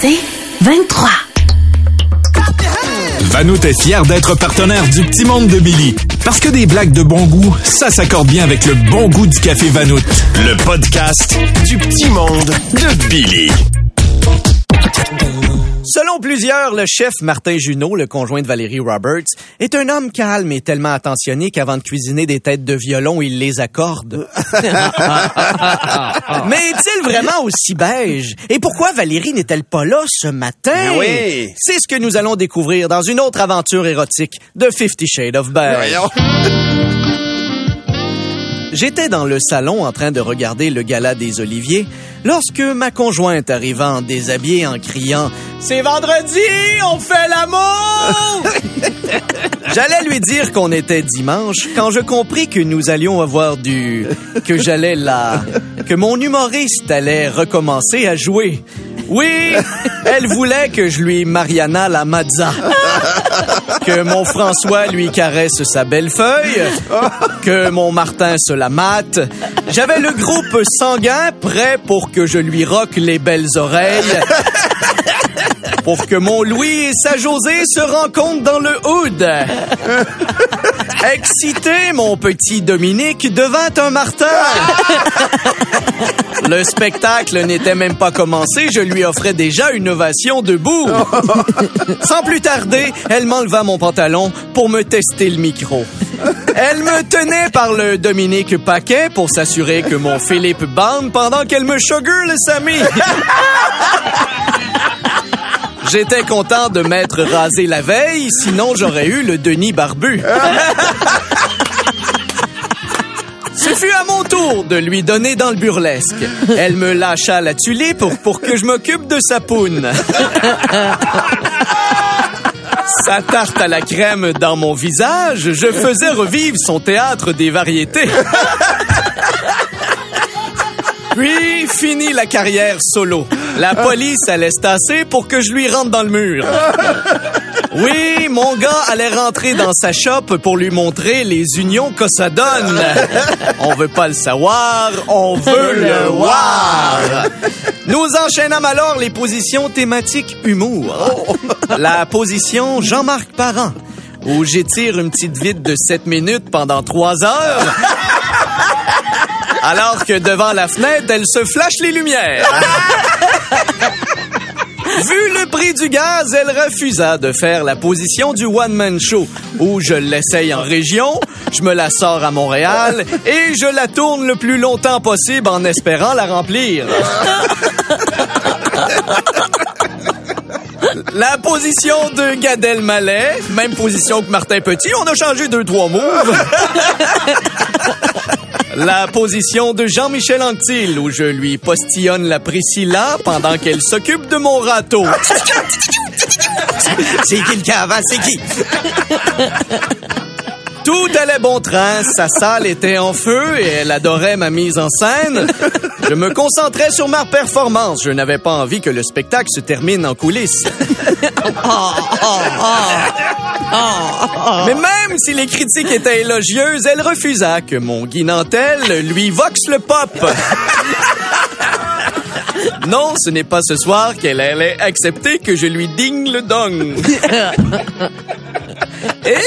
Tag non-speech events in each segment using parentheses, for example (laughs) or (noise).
C'est 23. Vanout est fier d'être partenaire du Petit Monde de Billy. Parce que des blagues de bon goût, ça s'accorde bien avec le bon goût du café Vanout. Le podcast du petit monde de Billy. Selon plusieurs, le chef Martin Junot, le conjoint de Valérie Roberts, est un homme calme et tellement attentionné qu'avant de cuisiner des têtes de violon, il les accorde. (laughs) Mais est-il vraiment aussi beige? Et pourquoi Valérie n'est-elle pas là ce matin? oui. C'est ce que nous allons découvrir dans une autre aventure érotique de Fifty Shades of Beige. (laughs) J'étais dans le salon en train de regarder le gala des Oliviers lorsque ma conjointe arriva en déshabillé en criant C'est vendredi, on fait l'amour! (laughs) J'allais lui dire qu'on était dimanche quand je compris que nous allions avoir du (laughs) que j'allais la que mon humoriste allait recommencer à jouer. Oui, (laughs) elle voulait que je lui Mariana la Mazza. Que mon François lui caresse sa belle feuille. Que mon Martin se la mate. J'avais le groupe sanguin prêt pour que je lui roque les belles oreilles. Pour que mon Louis et sa Josée se rencontrent dans le hood. Excité, mon petit Dominique devint un Martin. Le spectacle n'était même pas commencé, je lui offrais déjà une ovation debout. (laughs) Sans plus tarder, elle m'enleva mon pantalon pour me tester le micro. Elle me tenait par le Dominique Paquet pour s'assurer que mon Philippe bande pendant qu'elle me sugar le Sammy. J'étais content de m'être rasé la veille, sinon j'aurais eu le Denis barbu. (laughs) Fut à mon tour de lui donner dans le burlesque. Elle me lâcha la tulipe pour, que je m'occupe de sa poune. (laughs) Sa tarte à la crème dans mon visage, je faisais revivre son théâtre des variétés. (laughs) Puis, fini la carrière solo. La police allait se tasser pour que je lui rentre dans le mur. Oui, mon gars allait rentrer dans sa shop pour lui montrer les unions que ça donne. (laughs) On veut pas le savoir, on veut le voir. Nous enchaînons alors les positions thématiques humour. La position Jean-Marc Parent, où j'étire une petite vide de 7 minutes pendant 3 heures. (laughs) Alors que devant la fenêtre, elle se flash les lumières. (laughs) Vu le prix du gaz, elle refusa de faire la position du one-man show, où je l'essaye en région, je me la sors à Montréal et je la tourne le plus longtemps possible en espérant la remplir. La position de Gad Elmaleh, même position que Martin Petit, on a changé deux, trois moves. La position de Jean-Michel Anctil, où je lui postillonne la Priscilla pendant qu'elle s'occupe de mon râteau. (laughs) C'est qui le cave? C'est qui? Tout allait bon train, sa salle était en feu et elle adorait ma mise en scène. Je me concentrais sur ma performance. Je n'avais pas envie que le spectacle se termine en coulisses. (laughs) Mais même si les critiques étaient élogieuses, elle refusa que mon Guy Nantel lui voxe le pop. Non, ce n'est pas ce soir qu'elle allait accepter que je lui digne le dong. Et...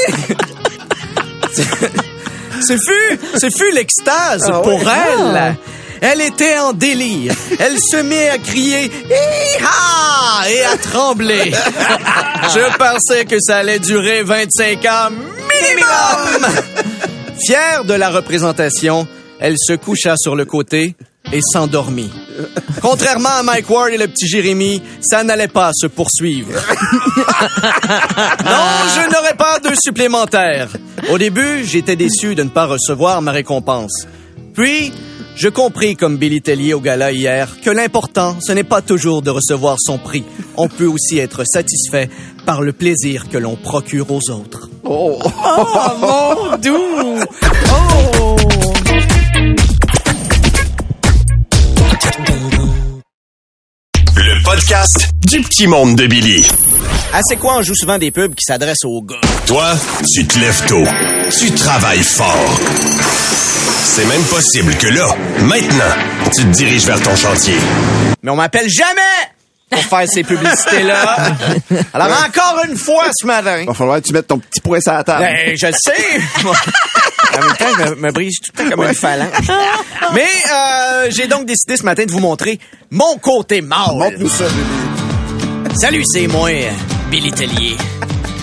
Ce fut, ce fut l'extase pour elle. Elle était en délire. Elle se met à crier Hi-ha! et à trembler. (laughs) Je pensais que ça allait durer 25 ans minimum. Fière de la représentation, elle se coucha sur le côté et s'endormit. Contrairement à Mike Ward et le petit Jérémy, ça n'allait pas se poursuivre. (laughs) non, je n'aurais pas de supplémentaire. Au début, j'étais déçu de ne pas recevoir ma récompense. Puis, Je compris, comme Billy Tellier au gala hier, que l'important, ce n'est pas toujours de recevoir son prix. On peut aussi être satisfait par le plaisir que l'on procure aux autres. Oh, mon doux! Oh! Le podcast du petit monde de Billy. Ah, c'est quoi, on joue souvent des pubs qui s'adressent aux gars? Toi, tu te lèves tôt. Tu travailles fort. C'est même possible que là, maintenant, tu te diriges vers ton chantier. Mais on m'appelle jamais pour faire ces publicités-là. (laughs) Alors, encore une fois ce matin. Va falloir que tu mettes ton petit poing sur la table. Ben, je le sais. (laughs) en même temps, je me, me brise tout le temps comme une phalange. Mais euh, j'ai donc décidé ce matin de vous montrer mon côté mâle. Montre-nous ça, Billy. Salut, c'est moi, Billy Tellier.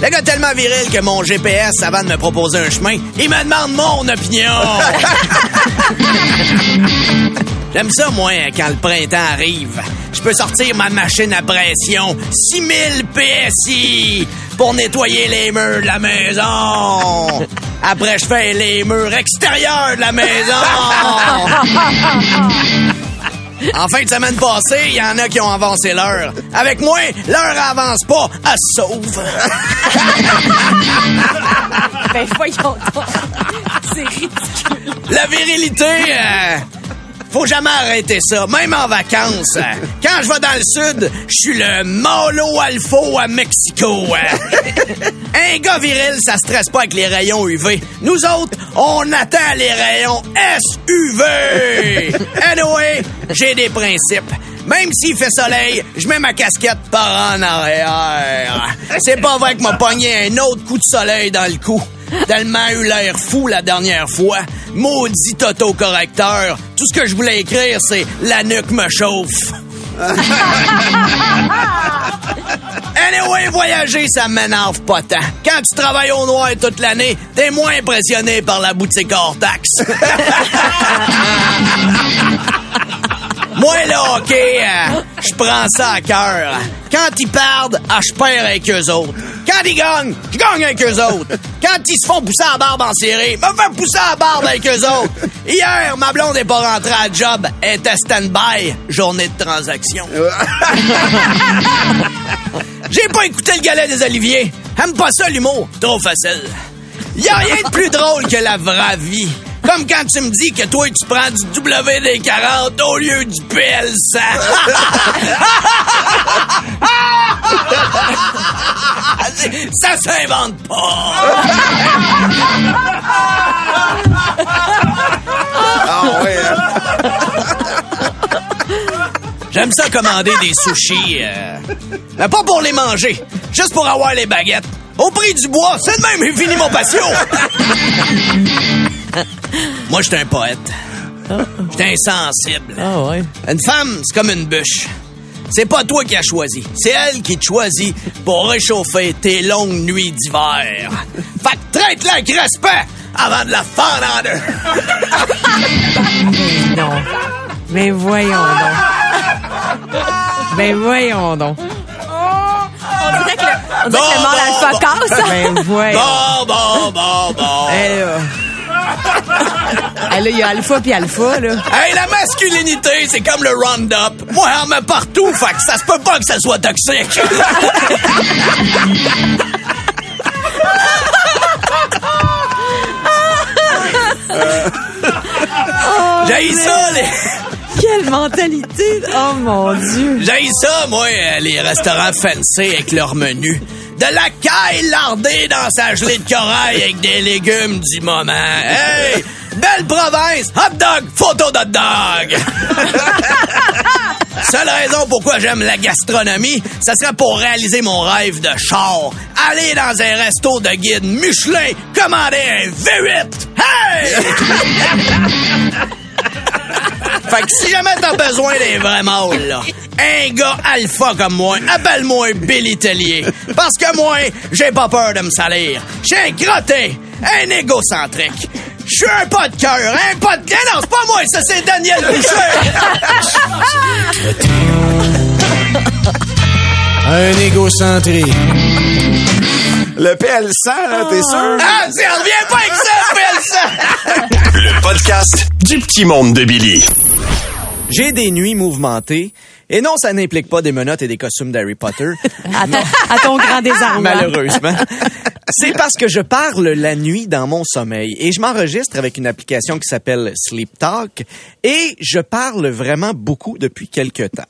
Le gars tellement viril que mon GPS, avant de me proposer un chemin, il me demande mon opinion. (laughs) J'aime ça, moi, quand le printemps arrive. Je peux sortir ma machine à pression 6000 PSI pour nettoyer les murs de la maison. Après, je fais les murs extérieurs de la maison. (laughs) En fin de semaine passée, il y en a qui ont avancé l'heure. Avec moi, l'heure avance pas, elle se sauve. (laughs) Ben voyons donc. C'est ridicule. La virilité, euh, faut jamais arrêter ça, même en vacances. (laughs) Quand je vais dans le sud, je suis le Malo Alfo à Mexico. euh. (laughs) Un gars viril, ça stresse pas avec les rayons UV. Nous autres, on attend les rayons SUV. (laughs) Anyway, j'ai des principes. Même s'il fait soleil, je mets ma casquette par en arrière. C'est pas vrai que m'a pogné un autre coup de soleil dans le cou. Tellement eu l'air fou la dernière fois. Maudit autocorrecteur. Tout ce que je voulais écrire, c'est la nuque me chauffe. (laughs) Anyway, voyager, ça m'énerve pas tant. Quand tu travailles au noir toute l'année, t'es moins impressionné par la boutique hors taxe. (laughs) Moi, le hockey, euh, je prends ça à cœur. Quand ils perdent, ah, je perds avec eux autres. Quand ils gagnent, je gagne avec eux autres. Quand ils se font pousser à la barbe en série, me fais pousser à la barbe avec eux autres. Hier, ma blonde est pas rentrée à job, elle était stand-by, journée de transaction. (laughs) J'ai pas écouté le galet des Oliviers. Aime pas ça, l'humour. Trop facile. Y a rien de plus drôle que la vraie vie. Comme quand tu me dis que toi, tu prends du WD-40 au lieu du PL100. (laughs) (laughs) ça s'invente pas. Ah ouais, hein? J'aime ça commander des sushis. euh, mais pas pour les manger, juste pour avoir les baguettes. Au prix du bois, c'est de même, fini mon patio. (laughs) Moi, j'étais un poète. J'étais insensible. Ah ouais. Une femme, c'est comme une bûche. C'est pas toi qui as choisi. C'est elle qui te choisit pour réchauffer tes longues nuits d'hiver. Fait que traite-la avec respect avant de la fendre en deux. Mais non. Mais voyons donc. Mais voyons donc. On dirait que le, on dirait que le mâle Bon, alpha bon, casse. Ben voyons. Bon, bon, bon, bon. Là. Il y a alpha puis alpha, là. Hey, la masculinité, c'est comme le Roundup. Moi, j'en mets partout, fait que ça se peut pas que ça soit toxique. J'ai ça, les... Quelle mentalité. Oh mon Dieu. J'ai ça, moi, euh, les restaurants fancy avec leur menu. De la caille lardée dans sa gelée de corail avec des légumes du moment. Hey! Belle province! Hot dog! Photo d'hot dog! (laughs) Seule raison pourquoi j'aime la gastronomie, ça serait pour réaliser mon rêve de char. Aller dans un resto de guide Michelin, commander un V8. Hey! (laughs) Fait que si jamais t'as besoin d'un vrai mâle, là, un gars alpha comme moi, appelle-moi Billy Tellier. Parce que moi, j'ai pas peur de me salir. J'ai un crotté, un égocentrique. Je suis un pas de cœur, un pas de... Non, c'est pas moi, ça c'est Daniel Boucher. (laughs) Un égocentré. Le PL100, là, t'es sûr? Ah, tu reviens pas avec ça, Phil, ça! Le podcast du petit monde de Billy. J'ai des nuits mouvementées. Et non, ça n'implique pas des menottes et des costumes d'Harry Potter. (laughs) À ton, à ton grand désarroi. Malheureusement. C'est parce que je parle la nuit dans mon sommeil et je m'enregistre avec une application qui s'appelle Sleep Talk et je parle vraiment beaucoup depuis quelque temps.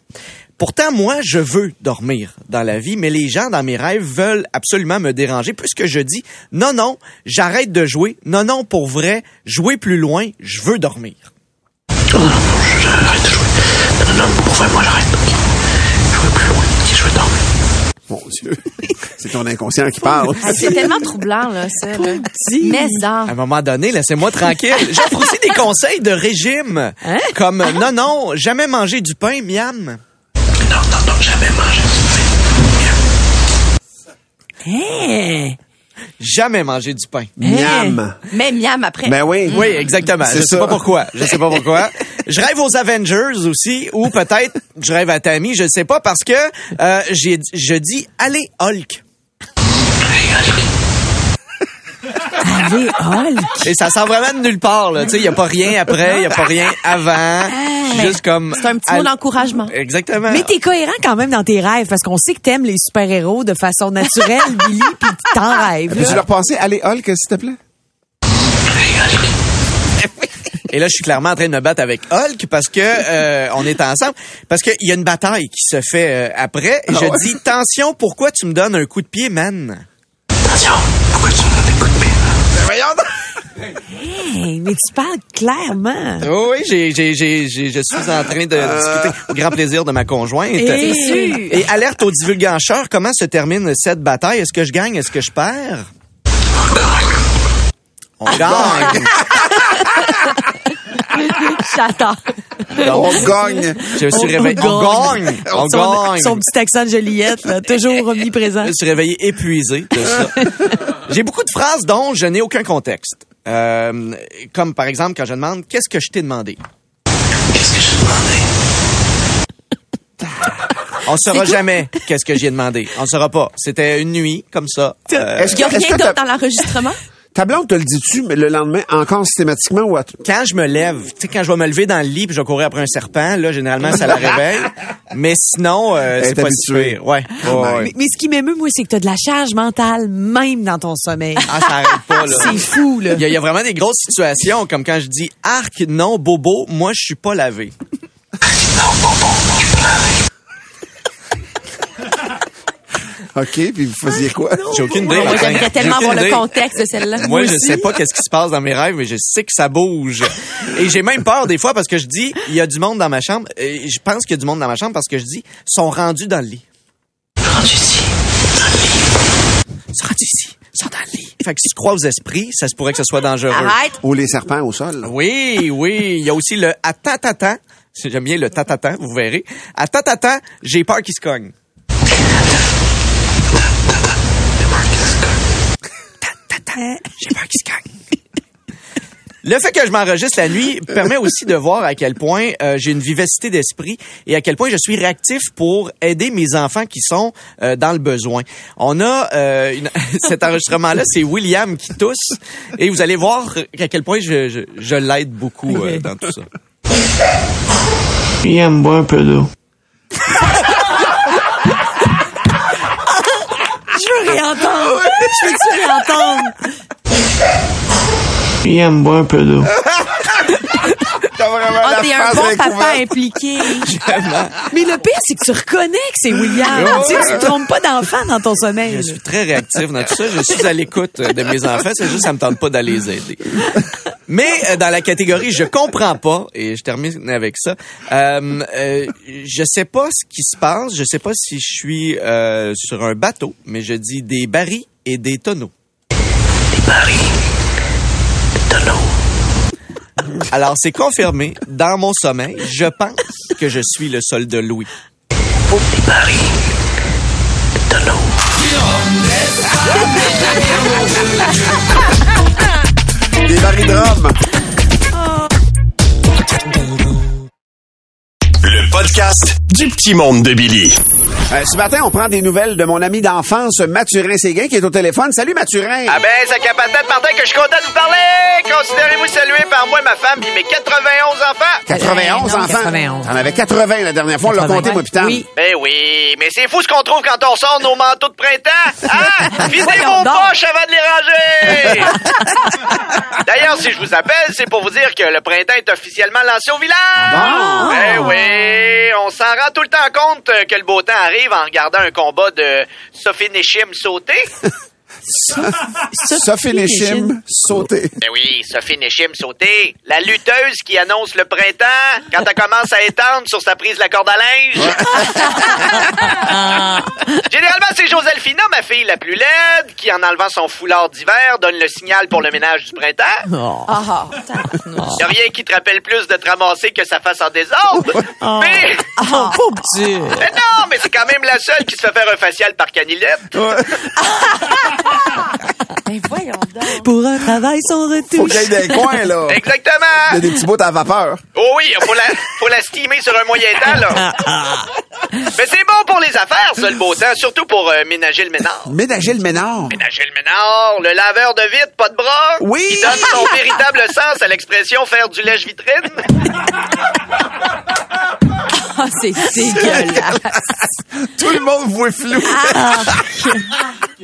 Pourtant, moi, je veux dormir dans la vie, mais les gens dans mes rêves veulent absolument me déranger puisque je dis non, non, j'arrête de jouer. Non, non, pour vrai, jouer plus loin, je veux dormir. Mon Dieu. (laughs) C'est ton inconscient qui parle. Ah, C'est tellement troublant, là, ça. Là. Mais ça. À un moment donné, laissez-moi tranquille. J'offre aussi des conseils de régime. Comme, non, non, jamais manger du pain, miam. Hein? Jamais manger du pain. Miam. Mais miam après. Ben oui. Oui, exactement. C'est Je sais ça. pas pourquoi. Je sais pas (laughs) pourquoi. Je rêve aux Avengers aussi, ou peut-être je rêve à Tammy, je sais pas, parce que euh, j'ai, je dis allez Hulk. Allez, Hulk. Et ça sent vraiment de nulle part. là. Tu sais, il y a pas rien après, il y a pas rien avant. Juste comme. C'est un petit mot Allez- d'encouragement. Exactement. Mais t'es cohérent quand même dans tes rêves parce qu'on sait que t'aimes les super-héros de façon naturelle, (laughs) Billy, puis t'en rêves. Peux-tu là. leur passer? Allez, Hulk, s'il te plaît? Et là, je suis clairement en train de me battre avec Hulk parce que euh, on est ensemble. Parce qu'il y a une bataille qui se fait euh, après. Et je Ah ouais? dis, tension, pourquoi tu me donnes un coup de pied, man? Hey, mais tu parles clairement. Oh oui, j'ai, j'ai, j'ai, je suis en train de discuter au grand plaisir de ma conjointe. Et- sûr. Et alerte aux divulgateurs, comment se termine cette bataille? Est-ce que je gagne? Est-ce que je perds? On gagne. (laughs) J'adore. On gagne. Je me suis On réveillé. On gagne. gagne. On son, gagne. son petit accent de Joliette, là, toujours omniprésent. Je me suis réveillé épuisé de ça. (laughs) J'ai beaucoup de phrases dont je n'ai aucun contexte. Euh, comme par exemple quand je demande qu'est-ce que je t'ai demandé? On saura jamais qu'est-ce que j'ai demandé. On saura pas. C'était une nuit comme ça. Euh, Est-ce Il y a que, rien que d'autre dans l'enregistrement? (laughs) ta blonde te le dis-tu, mais le lendemain, encore systématiquement ou à quand je me lève, tu sais, quand je vais me lever dans le lit puis je vais courir après un serpent, là, généralement, ça la (laughs) réveille. Mais sinon, euh, c'est est pas si habituée. pire. Ouais. Ouais, ouais. Mais, mais ce qui m'émeut, moi, c'est que t'as de la charge mentale, même dans ton sommeil. Ah, ça arrête pas, là. C'est fou, là. Il y, y a vraiment des grosses situations, comme quand je dis arc, non, bobo, moi, je suis pas lavé. OK, puis vous faisiez quoi? J'ai aucune idée. Moi, j'aimerais tellement avoir le contexte de celle-là. Moi, je sais pas qu'est-ce qui se passe dans mes rêves, mais je sais que ça bouge. Et j'ai même peur des fois parce que je dis, il y a du monde dans ma chambre. Et je pense qu'il y a du monde dans ma chambre parce que je dis, sont rendus dans le lit. Rendus ici, dans le lit. Sont rendus ici, sont dans le lit. Fait que si tu crois aux esprits, ça se pourrait que ce soit dangereux. Arrête. Ou les serpents au sol. Oui, oui. Il y a aussi le attends-attends. J'aime bien le tatatan, vous verrez. Attends-attends, j'ai peur qu'il se cogne. J'ai peur qu'il se cogne. Le fait que je m'enregistre la nuit permet aussi de voir à quel point euh, j'ai une vivacité d'esprit et à quel point je suis réactif pour aider mes enfants qui sont euh, dans le besoin. On a euh, une- (laughs) cet enregistrement-là, c'est William qui tousse et vous allez voir à quel point je, je, je l'aide beaucoup euh, dans tout ça. Il aime boire un peu d'eau. (laughs) réentendre. Je veux-tu réentendre? Il aime boire un peu d'eau. T'as vraiment Ah, la t'es un bon papa impliqué. Mais le pire, c'est que tu reconnais que c'est William. Oh, tu sais, tu te trompes pas d'enfant dans ton sommeil. Je suis très réactif dans tout ça. Je suis à l'écoute de mes enfants. C'est juste ça me tente pas d'aller les aider. Mais euh, dans la catégorie je comprends pas et je termine avec ça. Euh, euh, je sais pas ce qui se passe. Je sais pas si je suis euh, sur un bateau, mais je dis des barils et des tonneaux. Des barils, des tonneaux. Alors c'est confirmé dans mon sommeil. Je pense que je suis le soldat Louis. Des barils de rhum. Podcast du petit monde de Billy. Euh, ce matin, on prend des nouvelles de mon ami d'enfance, Mathurin Séguin, qui est au téléphone. Salut, Mathurin! Ah ben, ça capatate, Martin, que je suis content de vous parler! Considérez-vous salué par moi, ma femme, puis mes 91 enfants! 91 non, enfants? 91. T'en avais 80 la dernière fois, on l'a 80. compté, moi, putain. Oui. Ben oui, mais c'est fou ce qu'on trouve quand on sort nos manteaux de printemps! Hein? (laughs) Videz Voyons vos donc. poches avant de les ranger! (laughs) D'ailleurs, si je vous appelle, c'est pour vous dire que le printemps est officiellement lancé au village! Ah bon? Ben oui, on s'en rend tout le temps compte euh, que le beau temps arrive en regardant un combat de Sophie Nechim sauter. (laughs) Sophie Nechim, sauté. Ben oui, Sophie Nechim sauter. La lutteuse qui annonce le printemps quand elle commence à étendre sur sa prise de la corde à linge. (laughs) Généralement, c'est Joselphina, ma fille la plus laide, qui, en enlevant son foulard d'hiver, donne le signal pour le ménage du printemps. Oh. Ah, Y a rien qui te rappelle plus de te ramasser que sa face en désordre. Mais, Oh, pauvre petit. mais non, mais c'est quand même la seule qui se fait faire un facial par canilette. (laughs) ben voyons donc. Pour un travail sans Faut retouche. qu'il y ait des coins, là. Il y Exactement. a des petits bouts à vapeur. Oh oui, faut la, faut la steamer sur un moyen temps, là. Mais c'est bon pour les affaires, ça, le beau temps, surtout pour euh, ménager le ménard. Ménager le ménard. Ménager le ménard, le laveur de vitre, pas de bras. Oui. Qui donne son véritable sens à l'expression faire du lèche-vitrine. (laughs) Ah, c'est dégueulasse. Tout le monde voit flou.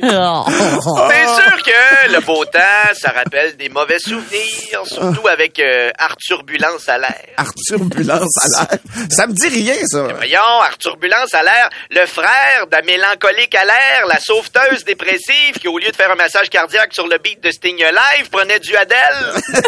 Oh. C'est sûr que le beau temps, ça rappelle des mauvais souvenirs, surtout avec euh, Arthur Bulance à l'air. Arthur Bulance à l'air. Ça me dit rien, ça. Voyons, Arthur Bulance à l'air, le frère de mélancolique à l'air, la sauveteuse dépressive qui, au lieu de faire un massage cardiaque sur le beat de Sting Live, prenait du Adèle. (laughs)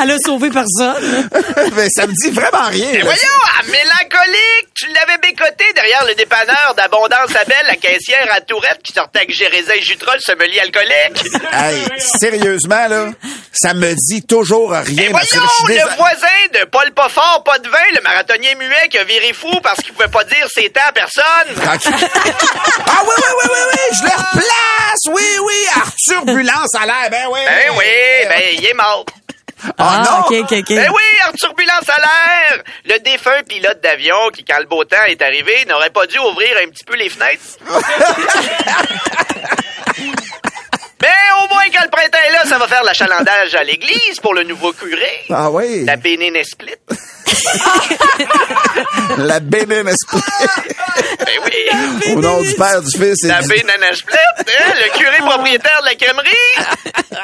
Elle a sauvé personne. (laughs) Mais ça me dit vraiment rien. Voyons, mélancolique, tu l'avais bécoté derrière le dépanneur d'Abondance à Belle, la caissière à Tourette qui sortait avec Gérésin et Jutrol, sommelier alcoolique. Hey, sérieusement, là, ça me dit toujours rien. Voyons, Je le voisin de Paul pas fort, pas de vin, le marathonnier muet qui a viré fou parce qu'il pouvait pas dire ses temps à personne. Ah oui, oui, oui, oui, oui, je le replace. Oui, oui, Arthur Bulance à l'air. Ben oui. Ben oui, ben il est mort. Ah non. ok, ok, ok. Ben oui, Arthur Bulance à l'air! Le défunt pilote d'avion qui, quand le beau temps est arrivé, n'aurait pas dû ouvrir un petit peu les fenêtres. (laughs) Mais au moins, quand le ça va faire l'achalandage à l'église pour le nouveau curé. Ah oui. La Bénin Split. La bénine esprit. Ben oui. Au nom du Père, du Fils et La du... Hein, le curé propriétaire de la crèmerie.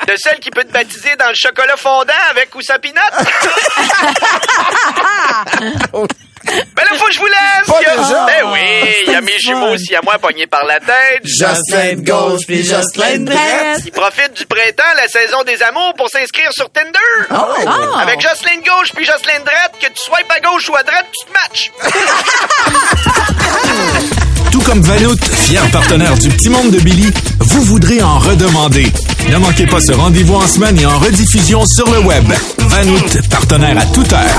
Le seul qui peut te baptiser dans le chocolat fondant avec ou sa pinotte. (laughs) Ben là, faut que je vous laisse. Pas Il y a- déjà. Ben oui, il y a mes jumeaux aussi à moi pognés par la tête. Jocelyn de gauche puis Jocelyn de droite. Ils profitent du printemps, la saison des amours, pour s'inscrire sur Tinder. Ah ouais. Avec Jocelyn de gauche puis Jocelyn de droite, que tu swipes à gauche ou à droite, tu te matches. (laughs) Tout comme Vanout, fier partenaire du Petit Monde de Billy, vous voudrez en redemander. Ne manquez pas ce rendez-vous en semaine et en rediffusion sur le web. Vanout, partenaire à toute heure.